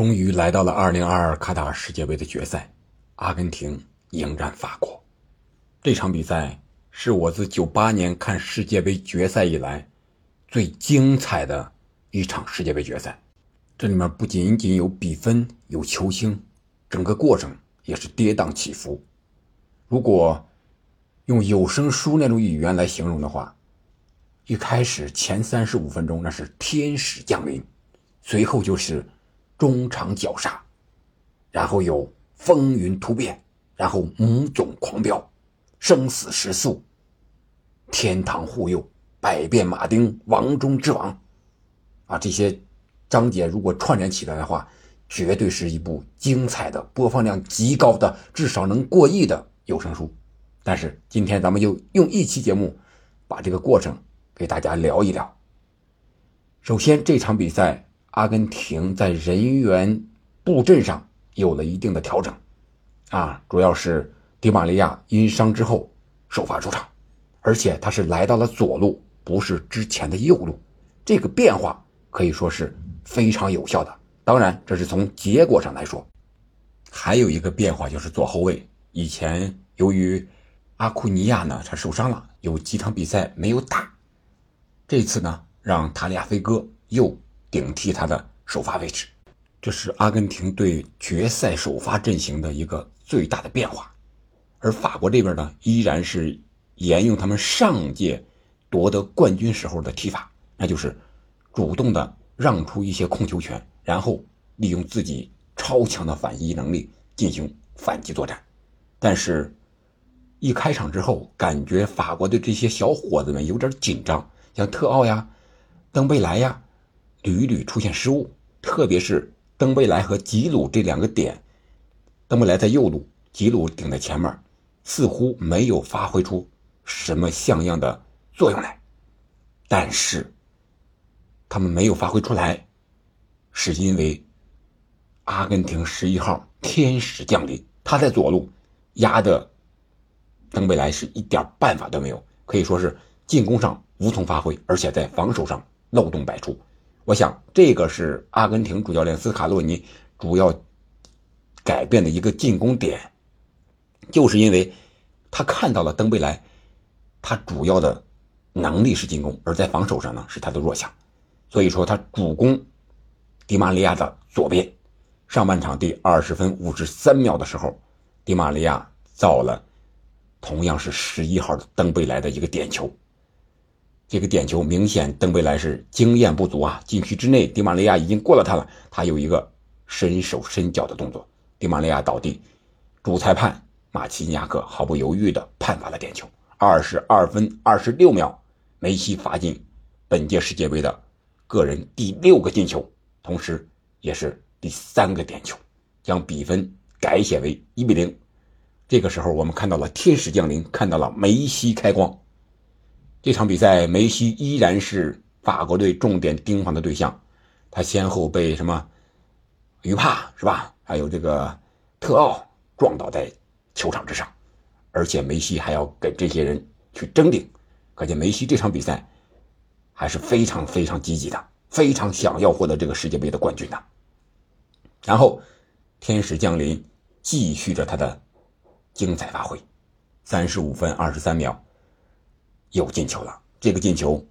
终于来到了2022卡塔尔世界杯的决赛，阿根廷迎战法国。这场比赛是我自98年看世界杯决赛以来最精彩的一场世界杯决赛。这里面不仅仅有比分、有球星，整个过程也是跌宕起伏。如果用有声书那种语言来形容的话，一开始前三十五分钟那是天使降临，随后就是。中场绞杀，然后有风云突变，然后母种狂飙，生死时速，天堂护佑，百变马丁，王中之王，啊，这些章节如果串联起来的话，绝对是一部精彩的、播放量极高的、至少能过亿的有声书。但是今天咱们就用一期节目，把这个过程给大家聊一聊。首先，这场比赛。阿根廷在人员布阵上有了一定的调整，啊，主要是迪玛利亚因伤之后首发出场，而且他是来到了左路，不是之前的右路，这个变化可以说是非常有效的。当然，这是从结果上来说，还有一个变化就是左后卫，以前由于阿库尼亚呢他受伤了，有几场比赛没有打，这次呢让塔利亚菲戈又。顶替他的首发位置，这是阿根廷队决赛首发阵型的一个最大的变化。而法国这边呢，依然是沿用他们上届夺得冠军时候的踢法，那就是主动的让出一些控球权，然后利用自己超强的反击能力进行反击作战。但是，一开场之后，感觉法国的这些小伙子们有点紧张，像特奥呀、登贝莱呀。屡屡出现失误，特别是登贝莱和吉鲁这两个点，登贝莱在右路，吉鲁顶在前面，似乎没有发挥出什么像样的作用来。但是，他们没有发挥出来，是因为阿根廷十一号天使降临，他在左路压的登贝莱是一点办法都没有，可以说是进攻上无从发挥，而且在防守上漏洞百出。我想，这个是阿根廷主教练斯卡洛尼主要改变的一个进攻点，就是因为他看到了登贝莱，他主要的能力是进攻，而在防守上呢是他的弱项，所以说他主攻迪玛利亚的左边。上半场第二十分五十三秒的时候，迪玛利亚造了同样是十一号的登贝莱的一个点球。这个点球明显，登贝莱是经验不足啊！禁区之内，迪玛利亚已经过了他了。他有一个伸手伸脚的动作，迪玛利亚倒地，主裁判马奇尼亚克毫不犹豫地判罚了点球。二十二分二十六秒，梅西罚进本届世界杯的个人第六个进球，同时也是第三个点球，将比分改写为一比零。这个时候，我们看到了天使降临，看到了梅西开光。这场比赛，梅西依然是法国队重点盯防的对象，他先后被什么于帕是吧？还有这个特奥撞倒在球场之上，而且梅西还要跟这些人去争顶，可见梅西这场比赛还是非常非常积极的，非常想要获得这个世界杯的冠军的。然后，天使降临，继续着他的精彩发挥，三十五分二十三秒。有进球了，这个进球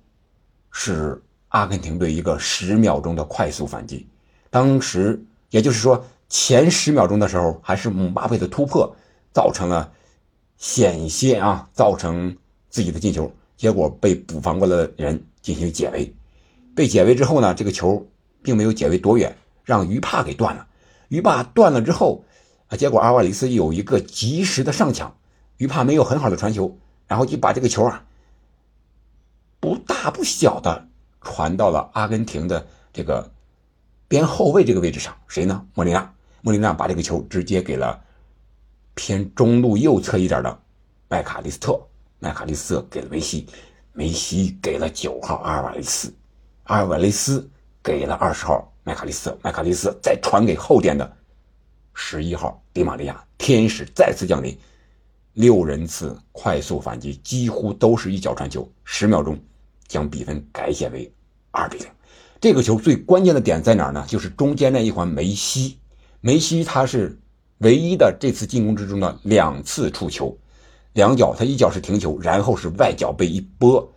是阿根廷队一个十秒钟的快速反击。当时也就是说前十秒钟的时候，还是姆巴佩的突破造成了险些啊，造成自己的进球，结果被补防过来的人进行解围。被解围之后呢，这个球并没有解围多远，让于帕给断了。于帕断了之后啊，结果阿瓦里斯有一个及时的上抢，于帕没有很好的传球，然后就把这个球啊。大不小的传到了阿根廷的这个边后卫这个位置上，谁呢？莫里纳。莫里纳把这个球直接给了偏中路右侧一点的麦卡利斯特，麦卡利斯特给了梅西，梅西给了九号阿尔瓦雷斯，阿尔瓦雷斯给了二十号麦卡利斯特，麦卡利斯再传给后点的十一号迪玛利亚，天使再次降临，六人次快速反击，几乎都是一脚传球，十秒钟。将比分改写为二比零，这个球最关键的点在哪儿呢？就是中间那一环梅西，梅西他是唯一的这次进攻之中的两次触球，两脚他一脚是停球，然后是外脚被一拨，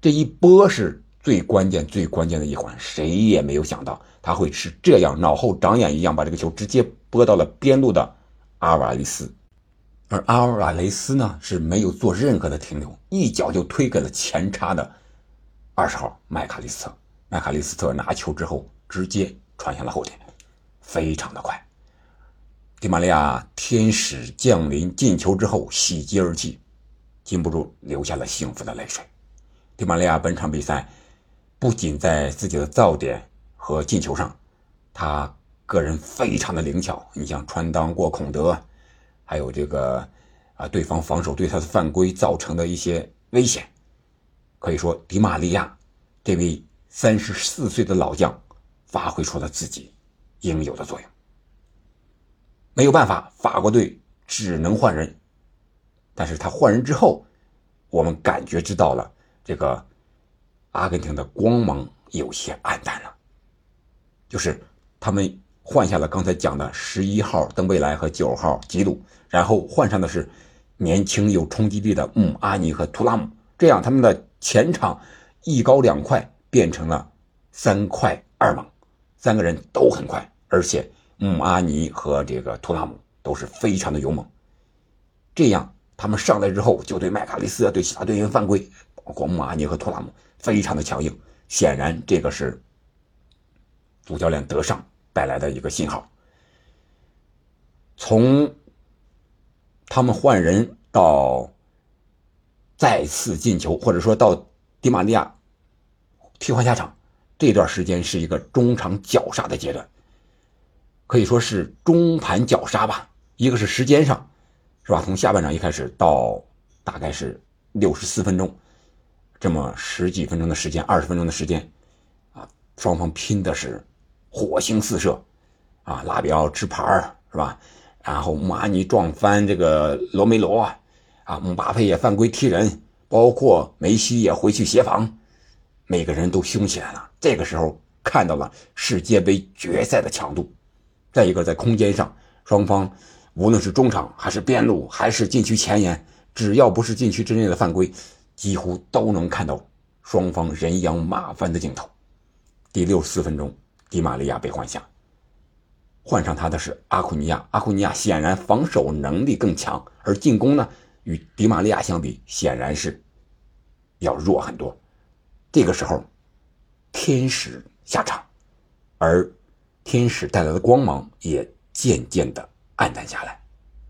这一拨是最关键最关键的一环，谁也没有想到他会是这样脑后长眼一样把这个球直接拨到了边路的阿瓦雷斯，而阿尔瓦雷斯呢是没有做任何的停留，一脚就推给了前插的二十号麦卡利斯特。麦卡利斯特拿球之后，直接传向了后点，非常的快。迪玛利亚天使降临进球之后，喜极而泣，禁不住流下了幸福的泪水。迪玛利亚本场比赛不仅在自己的造点和进球上，他个人非常的灵巧。你像穿裆过孔德，还有这个啊，对方防守对他的犯规造成的一些危险，可以说迪玛利亚这位。三十四岁的老将发挥出了自己应有的作用。没有办法，法国队只能换人。但是他换人之后，我们感觉知道了这个阿根廷的光芒有些暗淡了。就是他们换下了刚才讲的十一号登贝莱和九号吉鲁，然后换上的是年轻有冲击力的姆阿尼和图拉姆，这样他们的前场一高两快。变成了三快二猛，三个人都很快，而且姆阿尼和这个图拉姆都是非常的勇猛。这样他们上来之后就对麦卡利斯对其他队员犯规，包括姆阿尼和图拉姆非常的强硬。显然这个是主教练德尚带来的一个信号。从他们换人到再次进球，或者说到迪玛利亚。替换下场，这段时间是一个中场绞杀的阶段，可以说是中盘绞杀吧。一个是时间上，是吧？从下半场一开始到大概是六十四分钟，这么十几分钟的时间，二十分钟的时间，啊，双方拼的是火星四射，啊，拉比奥吃牌是吧？然后马尼撞翻这个罗梅罗啊，啊，姆巴佩也犯规踢人，包括梅西也回去协防。每个人都凶起来了。这个时候看到了世界杯决赛的强度。再一个，在空间上，双方无论是中场还是边路还是禁区前沿，只要不是禁区之内的犯规，几乎都能看到双方人仰马翻的镜头。第六十四分钟，迪玛利亚被换下，换上他的是阿库尼亚。阿库尼亚显然防守能力更强，而进攻呢，与迪玛利亚相比，显然是要弱很多。这个时候，天使下场，而天使带来的光芒也渐渐的暗淡下来。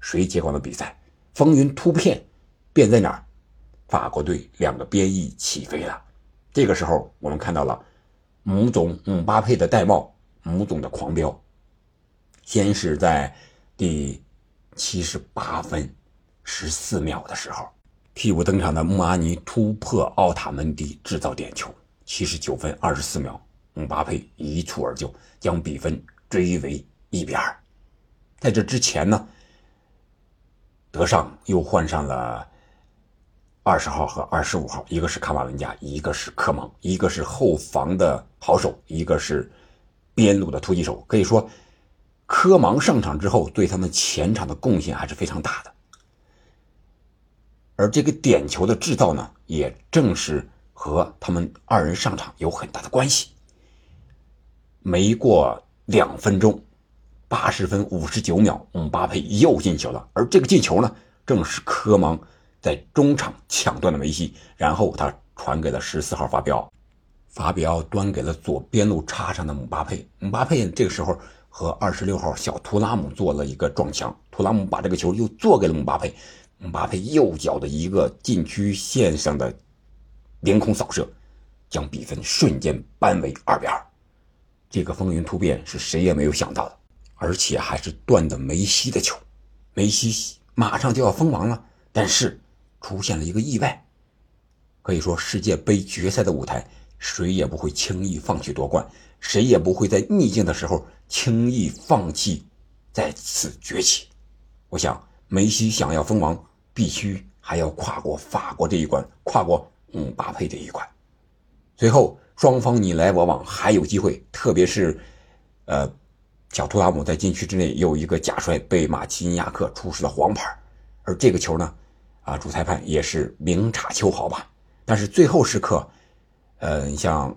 谁接管了比赛？风云突变，变在哪儿？法国队两个边翼起飞了。这个时候，我们看到了姆总姆巴佩的戴帽，姆总的狂飙。先是在第七十八分十四秒的时候。替补登场的穆阿尼突破奥塔门迪，制造点球。七十九分二十四秒，姆巴佩一蹴而就，将比分追为一比二。在这之前呢，德尚又换上了二十号和二十五号，一个是卡马文加，一个是科芒，一个是后防的好手，一个是边路的突击手。可以说，科芒上场之后，对他们前场的贡献还是非常大的。而这个点球的制造呢，也正是和他们二人上场有很大的关系。没过两分钟，八十分五十九秒，姆巴佩又进球了。而这个进球呢，正是科芒在中场抢断了梅西，然后他传给了十四号法比奥，法比奥端给了左边路插上的姆巴佩。姆巴佩这个时候和二十六号小图拉姆做了一个撞墙，图拉姆把这个球又做给了姆巴佩。姆巴佩右脚的一个禁区线上的凌空扫射，将比分瞬间扳为二比二。这个风云突变是谁也没有想到的，而且还是断的梅西的球。梅西马上就要封王了，但是出现了一个意外。可以说，世界杯决赛的舞台，谁也不会轻易放弃夺冠，谁也不会在逆境的时候轻易放弃再次崛起。我想。梅西想要封王，必须还要跨过法国这一关，跨过姆巴佩这一关。随后，双方你来我往还有机会，特别是，呃，小图拉姆在禁区之内有一个假摔被马奇尼亚克出示了黄牌，而这个球呢，啊，主裁判也是明察秋毫吧。但是最后时刻，呃，像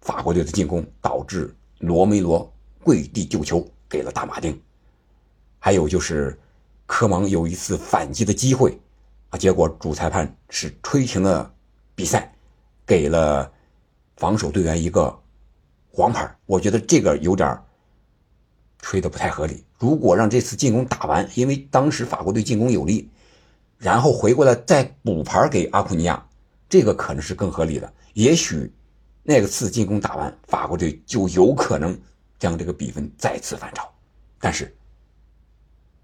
法国队的进攻导致罗梅罗跪地救球给了大马丁，还有就是科芒有一次反击的机会，啊，结果主裁判是吹停了比赛，给了。防守队员一个黄牌，我觉得这个有点吹的不太合理。如果让这次进攻打完，因为当时法国队进攻有利，然后回过来再补牌给阿库尼亚，这个可能是更合理的。也许那个次进攻打完，法国队就有可能将这个比分再次反超。但是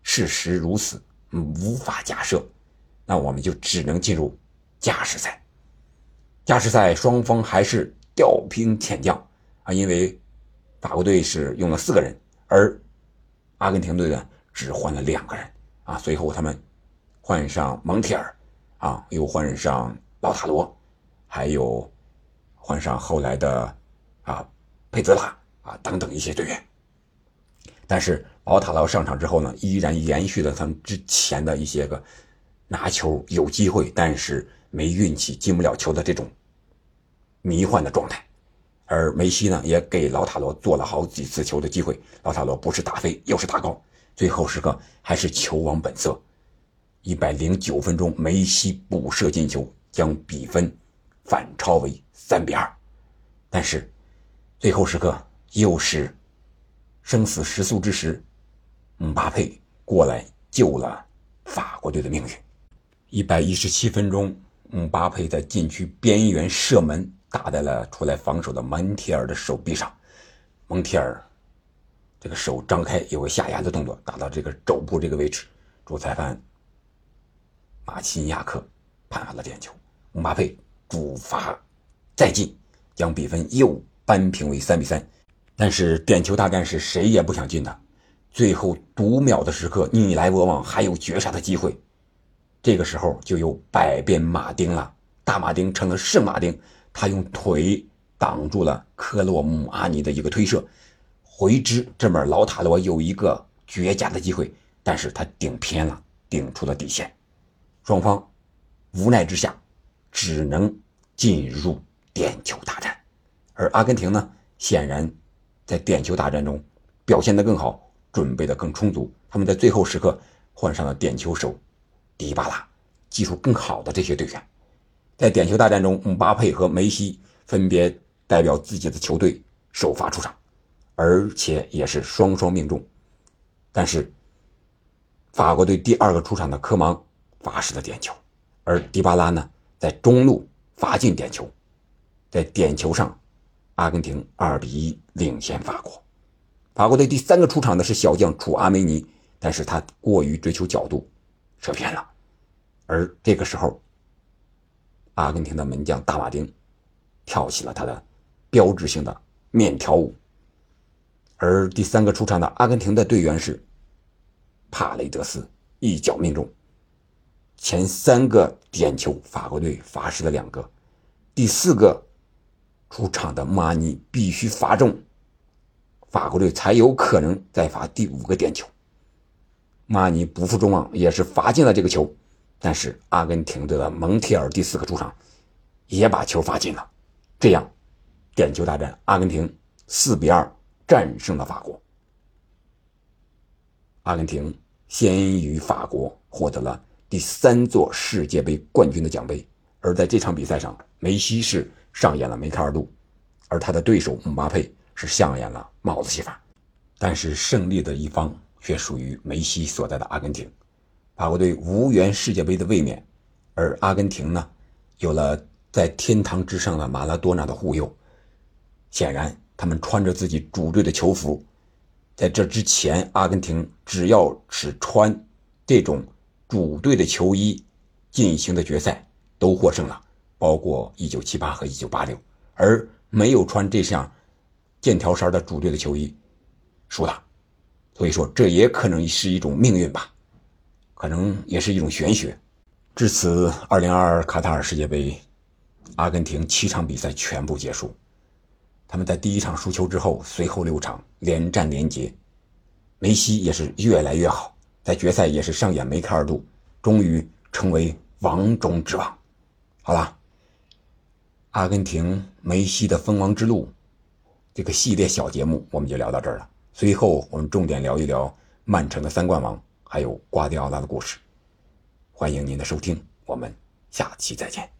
事实如此，无法假设，那我们就只能进入加时赛。加时赛双方还是。调兵遣将啊，因为法国队是用了四个人，而阿根廷队呢只换了两个人啊。随后他们换上蒙铁尔啊，又换上老塔罗，还有换上后来的啊佩泽拉啊等等一些队员。但是老塔罗上场之后呢，依然延续了他们之前的一些个拿球有机会，但是没运气进不了球的这种。迷幻的状态，而梅西呢，也给老塔罗做了好几次球的机会，老塔罗不是打飞，又是打高，最后时刻还是球王本色。一百零九分钟，梅西补射进球，将比分反超为三比二。但是，最后时刻又是生死时速之时，姆巴佩过来救了法国队的命运。一百一十七分钟，姆巴佩在禁区边缘射门。打在了出来防守的蒙铁尔的手臂上，蒙铁尔这个手张开有个下压的动作，打到这个肘部这个位置，主裁判马奇尼亚克判罚了点球，姆巴佩主罚再进，将比分又扳平为三比三。但是点球大战是谁也不想进的，最后读秒的时刻，你来我往，还有绝杀的机会，这个时候就有百变马丁了，大马丁成了圣马丁。他用腿挡住了科洛姆阿尼的一个推射，回之这门老塔罗有一个绝佳的机会，但是他顶偏了，顶出了底线，双方无奈之下只能进入点球大战，而阿根廷呢，显然在点球大战中表现得更好，准备的更充足，他们在最后时刻换上了点球手迪巴拉，技术更好的这些队员。在点球大战中，姆巴佩和梅西分别代表自己的球队首发出场，而且也是双双命中。但是，法国队第二个出场的科芒罚失了点球，而迪巴拉呢，在中路罚进点球，在点球上，阿根廷二比一领先法国。法国队第三个出场的是小将楚阿梅尼，但是他过于追求角度，射偏了，而这个时候。阿根廷的门将大马丁跳起了他的标志性的面条舞，而第三个出场的阿根廷的队员是帕雷德斯，一脚命中。前三个点球，法国队罚失了两个，第四个出场的马尼必须罚中，法国队才有可能再罚第五个点球。马尼不负众望，也是罚进了这个球。但是阿根廷队的蒙铁尔第四个出场，也把球罚进了，这样，点球大战，阿根廷四比二战胜了法国。阿根廷先于法国获得了第三座世界杯冠军的奖杯，而在这场比赛上，梅西是上演了梅开二度，而他的对手姆巴佩是上演了帽子戏法，但是胜利的一方却属于梅西所在的阿根廷。法国队无缘世界杯的卫冕，而阿根廷呢，有了在天堂之上的马拉多纳的护佑。显然，他们穿着自己主队的球服，在这之前，阿根廷只要只穿这种主队的球衣进行的决赛都获胜了，包括1978和1986，而没有穿这项剑条衫的主队的球衣输了。所以说，这也可能是一种命运吧。可能也是一种玄学。至此，2022卡塔尔世界杯阿根廷七场比赛全部结束。他们在第一场输球之后，随后六场连战连捷，梅西也是越来越好，在决赛也是上演梅开二度，终于成为王中之王。好了，阿根廷梅西的封王之路这个系列小节目我们就聊到这儿了。随后我们重点聊一聊曼城的三冠王，还有瓜迪奥拉的故事。欢迎您的收听，我们下期再见。